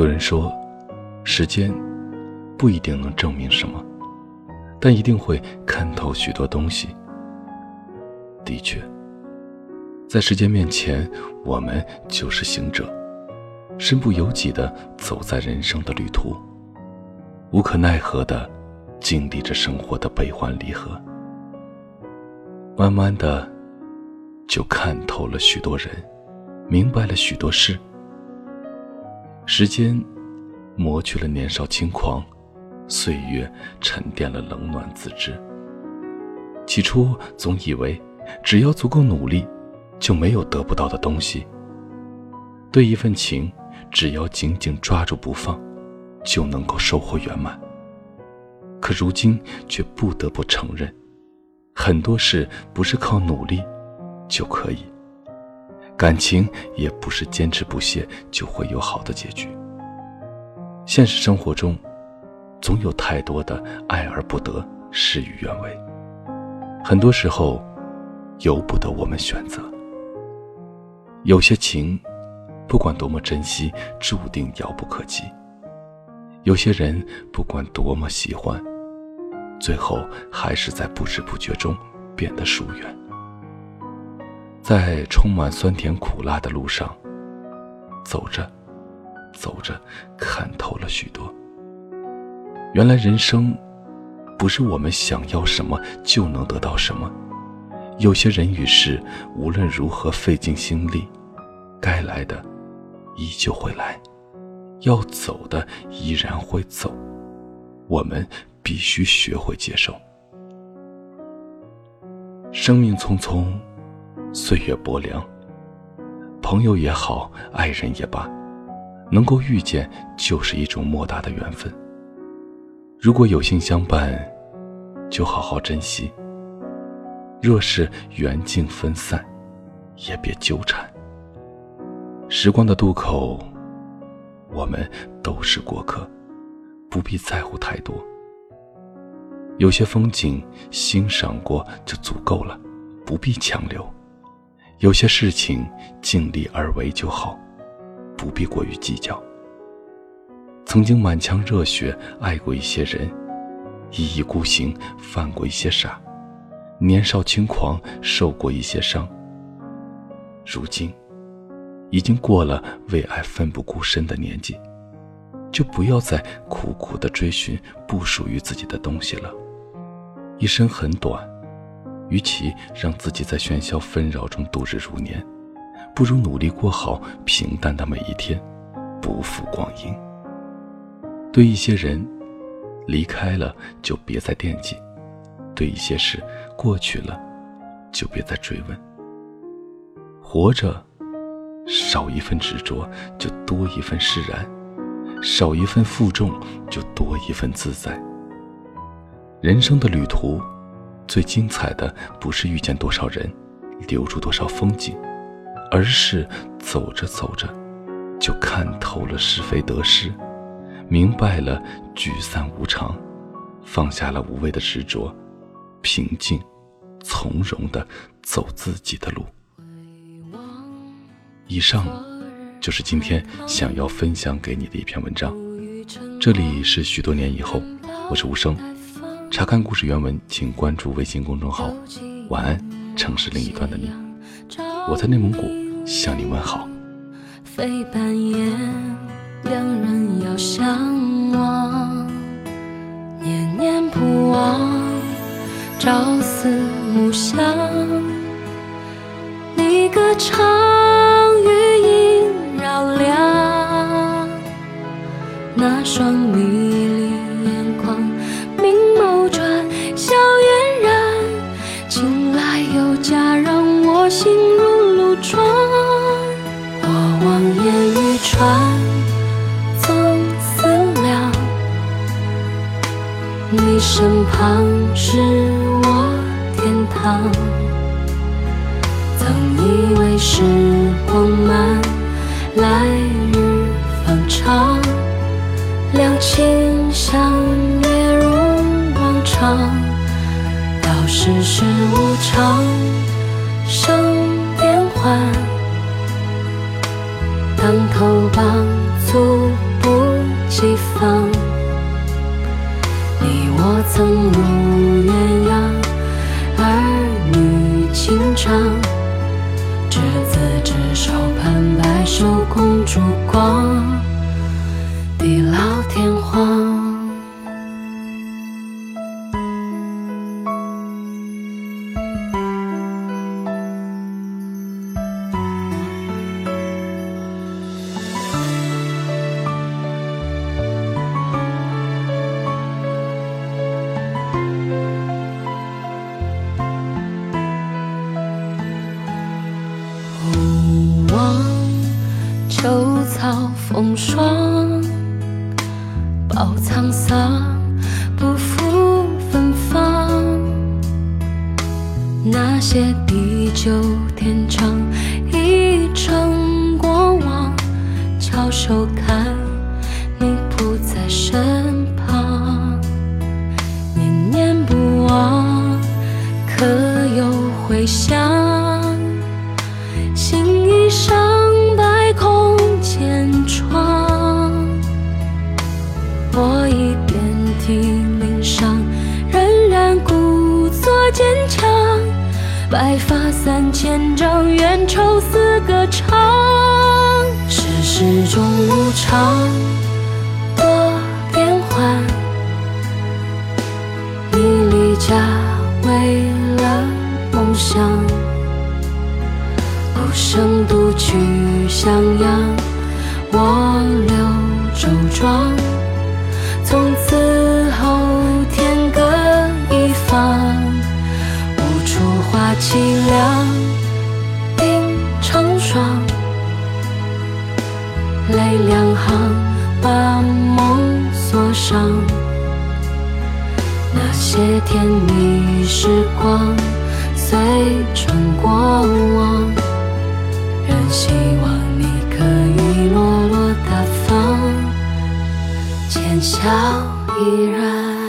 有人说，时间不一定能证明什么，但一定会看透许多东西。的确，在时间面前，我们就是行者，身不由己的走在人生的旅途，无可奈何的经历着生活的悲欢离合，慢慢的就看透了许多人，明白了许多事。时间磨去了年少轻狂，岁月沉淀了冷暖自知。起初总以为。只要足够努力，就没有得不到的东西。对一份情，只要紧紧抓住不放，就能够收获圆满。可如今却不得不承认，很多事不是靠努力就可以，感情也不是坚持不懈就会有好的结局。现实生活中，总有太多的爱而不得，事与愿违。很多时候。由不得我们选择。有些情，不管多么珍惜，注定遥不可及；有些人，不管多么喜欢，最后还是在不知不觉中变得疏远。在充满酸甜苦辣的路上，走着，走着，看透了许多。原来人生，不是我们想要什么就能得到什么。有些人与事，无论如何费尽心力，该来的依旧会来，要走的依然会走。我们必须学会接受。生命匆匆，岁月薄凉。朋友也好，爱人也罢，能够遇见就是一种莫大的缘分。如果有幸相伴，就好好珍惜。若是缘尽分散，也别纠缠。时光的渡口，我们都是过客，不必在乎太多。有些风景欣赏过就足够了，不必强留；有些事情尽力而为就好，不必过于计较。曾经满腔热血爱过一些人，一意孤行犯过一些傻。年少轻狂，受过一些伤。如今，已经过了为爱奋不顾身的年纪，就不要再苦苦的追寻不属于自己的东西了。一生很短，与其让自己在喧嚣纷扰中度日如年，不如努力过好平淡的每一天，不负光阴。对一些人，离开了就别再惦记；对一些事，过去了，就别再追问。活着，少一份执着，就多一份释然；少一份负重，就多一份自在。人生的旅途，最精彩的不是遇见多少人，留住多少风景，而是走着走着，就看透了是非得失，明白了聚散无常，放下了无谓的执着，平静。从容的走自己的路。以上就是今天想要分享给你的一篇文章。这里是许多年以后，我是无声。查看故事原文，请关注微信公众号。晚安，城市另一端的你。我在内蒙古向你问好。飞半夜，两人要相望，念念不忘。朝思暮想，你歌唱，余音绕梁，那双迷离眼眶，总思量，你身旁是我天堂。曾以为时光慢，来日方长，两情相悦如往常。道世事无常，生变幻，当头棒，猝不。及防。你我曾如鸳鸯，儿女情长。执子之手，盼白首共烛光，地老天荒。望秋草风霜，饱沧桑，不负芬芳。那些地久天长，三千丈，怨愁似歌唱。世事终无常，多变幻。你离家为了梦想。孤身独去襄阳，我留周庄。无处话凄凉，鬓成霜。泪两行，把梦锁上。那些甜蜜时光，随春过往。仍希望你可以落落大方，浅笑依然。